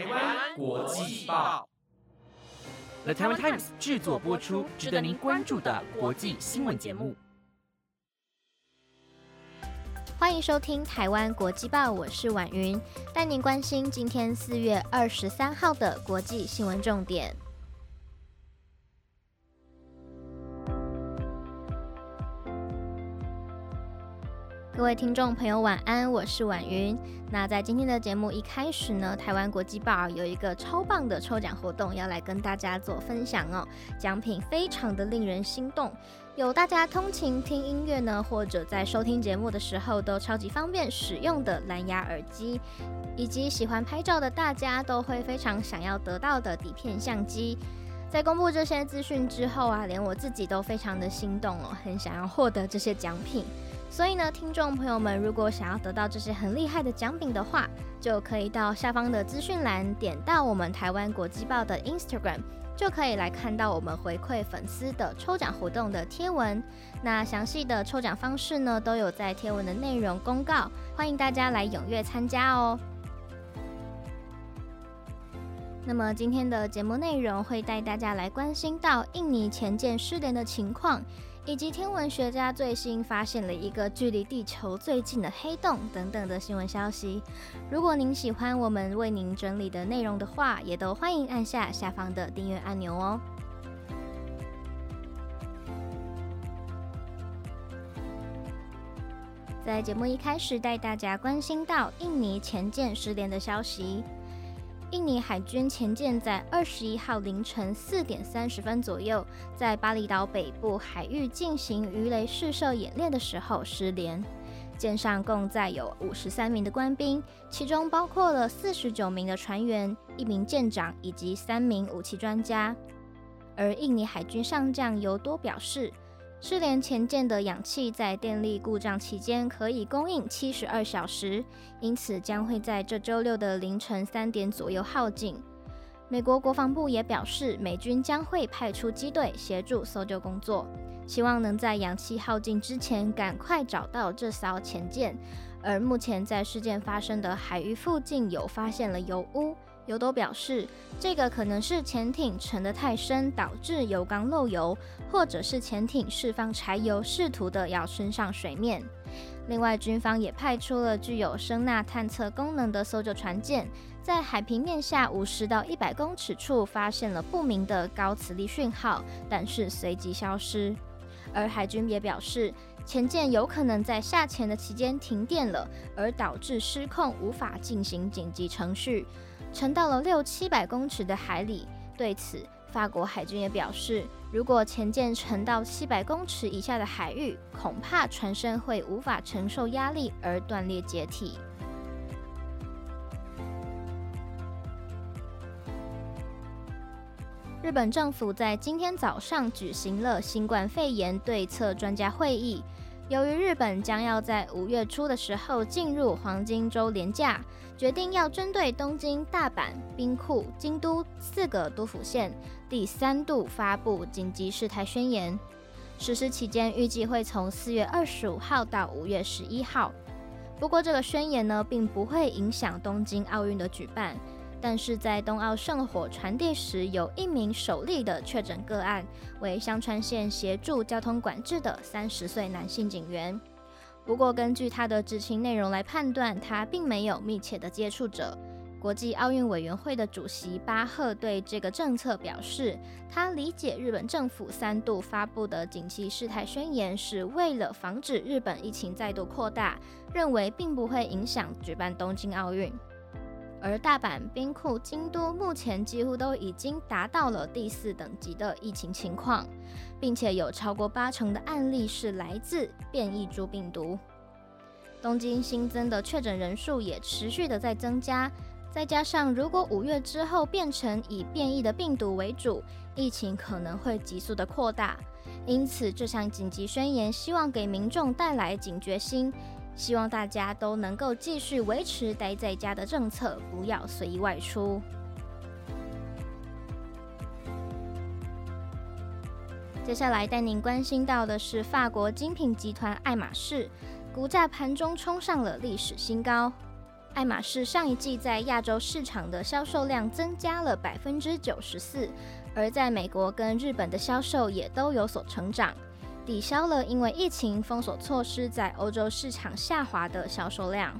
台湾国际报，The Taiwan Times 制作播出，值得您关注的国际新闻节目。欢迎收听台湾国际报，我是婉云，带您关心今天四月二十三号的国际新闻重点。各位听众朋友，晚安，我是婉云。那在今天的节目一开始呢，台湾国际报有一个超棒的抽奖活动要来跟大家做分享哦，奖品非常的令人心动，有大家通勤听音乐呢，或者在收听节目的时候都超级方便使用的蓝牙耳机，以及喜欢拍照的大家都会非常想要得到的底片相机。在公布这些资讯之后啊，连我自己都非常的心动哦，很想要获得这些奖品。所以呢，听众朋友们，如果想要得到这些很厉害的奖品的话，就可以到下方的资讯栏点到我们台湾国际报的 Instagram，就可以来看到我们回馈粉丝的抽奖活动的贴文。那详细的抽奖方式呢，都有在贴文的内容公告，欢迎大家来踊跃参加哦。那么今天的节目内容会带大家来关心到印尼前舰失联的情况。以及天文学家最新发现了一个距离地球最近的黑洞等等的新闻消息。如果您喜欢我们为您整理的内容的话，也都欢迎按下下方的订阅按钮哦。在节目一开始，带大家关心到印尼前舰失联的消息。印尼海军前舰在二十一号凌晨四点三十分左右，在巴厘岛北部海域进行鱼雷试射演练的时候失联。舰上共载有五十三名的官兵，其中包括了四十九名的船员、一名舰长以及三名武器专家。而印尼海军上将尤多表示。失联前舰的氧气在电力故障期间可以供应七十二小时，因此将会在这周六的凌晨三点左右耗尽。美国国防部也表示，美军将会派出机队协助搜救工作，希望能在氧气耗尽之前赶快找到这艘前舰。而目前在事件发生的海域附近有发现了油污。尤多表示，这个可能是潜艇沉得太深导致油缸漏油，或者是潜艇释放柴油试图的要升上水面。另外，军方也派出了具有声纳探测功能的搜救船舰，在海平面下五十到一百公尺处发现了不明的高磁力讯号，但是随即消失。而海军也表示，潜舰有可能在下潜的期间停电了，而导致失控，无法进行紧急程序。沉到了六七百公尺的海里。对此，法国海军也表示，如果前舰沉到七百公尺以下的海域，恐怕船身会无法承受压力而断裂解体。日本政府在今天早上举行了新冠肺炎对策专家会议。由于日本将要在五月初的时候进入黄金周连假，决定要针对东京、大阪、兵库、京都四个都府县第三度发布紧急事态宣言。实施期间预计会从四月二十五号到五月十一号。不过，这个宣言呢，并不会影响东京奥运的举办。但是在冬奥圣火传递时，有一名首例的确诊个案为香川县协助交通管制的三十岁男性警员。不过，根据他的知情内容来判断，他并没有密切的接触者。国际奥运委员会的主席巴赫对这个政策表示，他理解日本政府三度发布的紧急事态宣言是为了防止日本疫情再度扩大，认为并不会影响举办东京奥运。而大阪、兵库、京都目前几乎都已经达到了第四等级的疫情情况，并且有超过八成的案例是来自变异株病毒。东京新增的确诊人数也持续的在增加，再加上如果五月之后变成以变异的病毒为主，疫情可能会急速的扩大。因此，这项紧急宣言希望给民众带来警觉心。希望大家都能够继续维持待在家的政策，不要随意外出。接下来带您关心到的是法国精品集团爱马仕，股价盘中冲上了历史新高。爱马仕上一季在亚洲市场的销售量增加了百分之九十四，而在美国跟日本的销售也都有所成长，抵消了因为疫情封锁措施在欧洲市场下滑的销售量。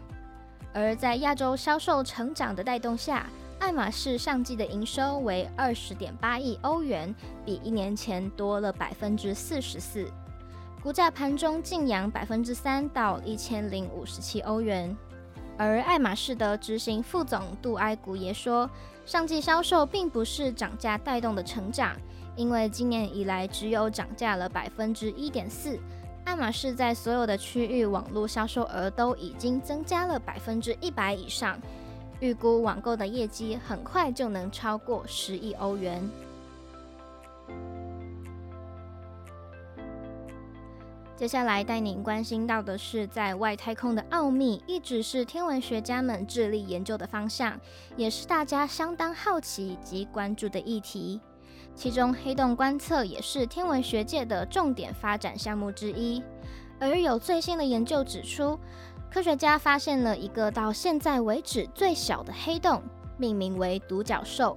而在亚洲销售成长的带动下，爱马仕上季的营收为二十点八亿欧元，比一年前多了百分之四十四，股价盘中净扬百分之三到一千零五十七欧元。而爱马仕的执行副总杜埃古也说，上季销售并不是涨价带动的成长，因为今年以来只有涨价了百分之一点四。爱马仕在所有的区域网络销售额都已经增加了百分之一百以上，预估网购的业绩很快就能超过十亿欧元。接下来带您关心到的是，在外太空的奥秘，一直是天文学家们致力研究的方向，也是大家相当好奇及关注的议题。其中，黑洞观测也是天文学界的重点发展项目之一。而有最新的研究指出，科学家发现了一个到现在为止最小的黑洞，命名为独角兽。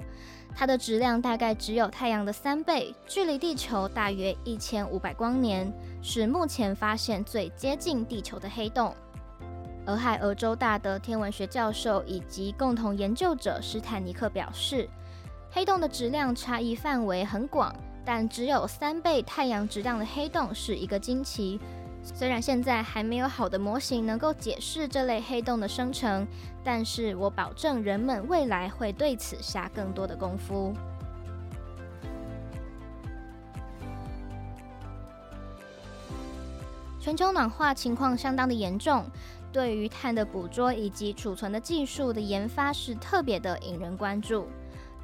它的质量大概只有太阳的三倍，距离地球大约一千五百光年，是目前发现最接近地球的黑洞。俄亥俄州大的天文学教授以及共同研究者史坦尼克表示。黑洞的质量差异范围很广，但只有三倍太阳质量的黑洞是一个惊奇。虽然现在还没有好的模型能够解释这类黑洞的生成，但是我保证人们未来会对此下更多的功夫。全球暖化情况相当的严重，对于碳的捕捉以及储存的技术的研发是特别的引人关注。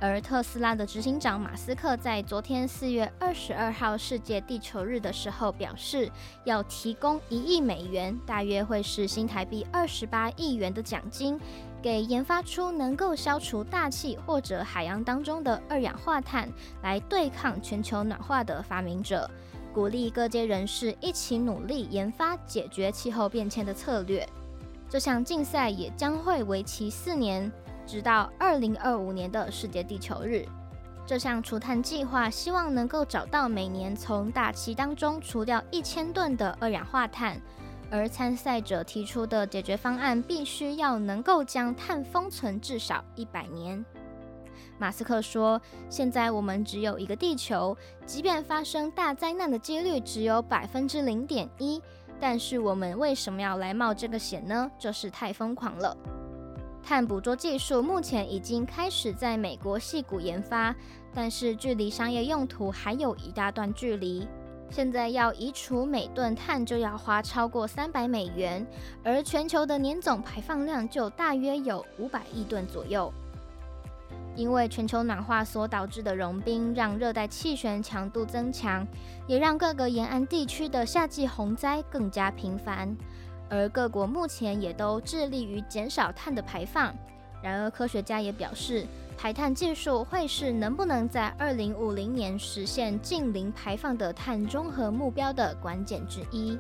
而特斯拉的执行长马斯克在昨天四月二十二号世界地球日的时候表示，要提供一亿美元，大约会是新台币二十八亿元的奖金，给研发出能够消除大气或者海洋当中的二氧化碳，来对抗全球暖化的发明者，鼓励各界人士一起努力研发解决气候变迁的策略。这项竞赛也将会为期四年。直到二零二五年的世界地球日，这项除碳计划希望能够找到每年从大气当中除掉一千吨的二氧化碳，而参赛者提出的解决方案必须要能够将碳封存至少一百年。马斯克说：“现在我们只有一个地球，即便发生大灾难的几率只有百分之零点一，但是我们为什么要来冒这个险呢？这是太疯狂了。”碳捕捉技术目前已经开始在美国细谷研发，但是距离商业用途还有一大段距离。现在要移除每吨碳就要花超过三百美元，而全球的年总排放量就大约有五百亿吨左右。因为全球暖化所导致的融冰，让热带气旋强度增强，也让各个沿岸地区的夏季洪灾更加频繁。而各国目前也都致力于减少碳的排放。然而，科学家也表示，排碳技术会是能不能在二零五零年实现近零排放的碳中和目标的关键之一。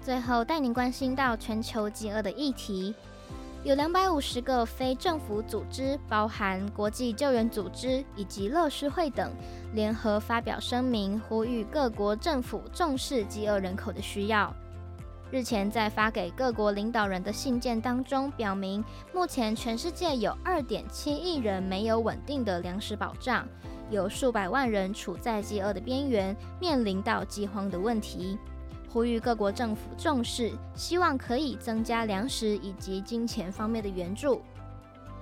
最后，带您关心到全球饥饿的议题。有两百五十个非政府组织，包含国际救援组织以及乐施会等，联合发表声明，呼吁各国政府重视饥饿人口的需要。日前在发给各国领导人的信件当中，表明目前全世界有二点七亿人没有稳定的粮食保障，有数百万人处在饥饿的边缘，面临到饥荒的问题。呼吁各国政府重视，希望可以增加粮食以及金钱方面的援助。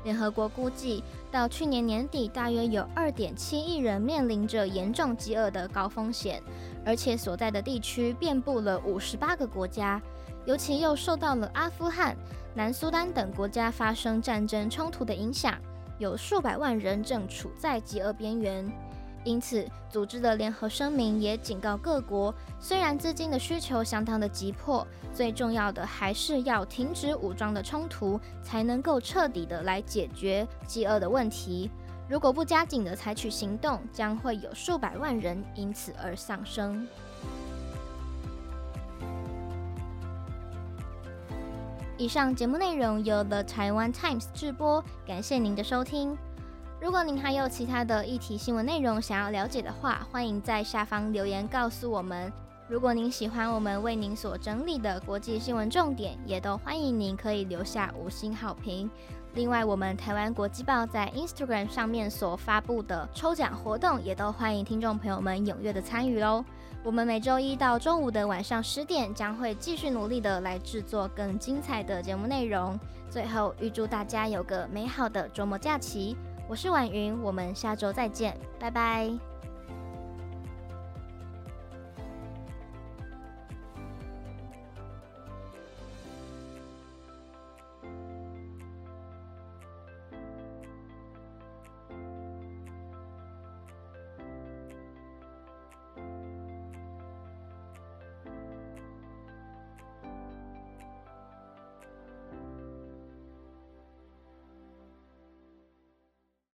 联合国估计，到去年年底，大约有二点七亿人面临着严重饥饿的高风险，而且所在的地区遍布了五十八个国家，尤其又受到了阿富汗、南苏丹等国家发生战争冲突的影响，有数百万人正处在饥饿边缘。因此，组织的联合声明也警告各国，虽然资金的需求相当的急迫，最重要的还是要停止武装的冲突，才能够彻底的来解决饥饿的问题。如果不加紧的采取行动，将会有数百万人因此而丧生。以上节目内容由 The Taiwan Times 制播，感谢您的收听。如果您还有其他的议题新闻内容想要了解的话，欢迎在下方留言告诉我们。如果您喜欢我们为您所整理的国际新闻重点，也都欢迎您可以留下五星好评。另外，我们台湾国际报在 Instagram 上面所发布的抽奖活动，也都欢迎听众朋友们踊跃的参与喽。我们每周一到周五的晚上十点，将会继续努力的来制作更精彩的节目内容。最后，预祝大家有个美好的周末假期。我是婉云，我们下周再见，拜拜。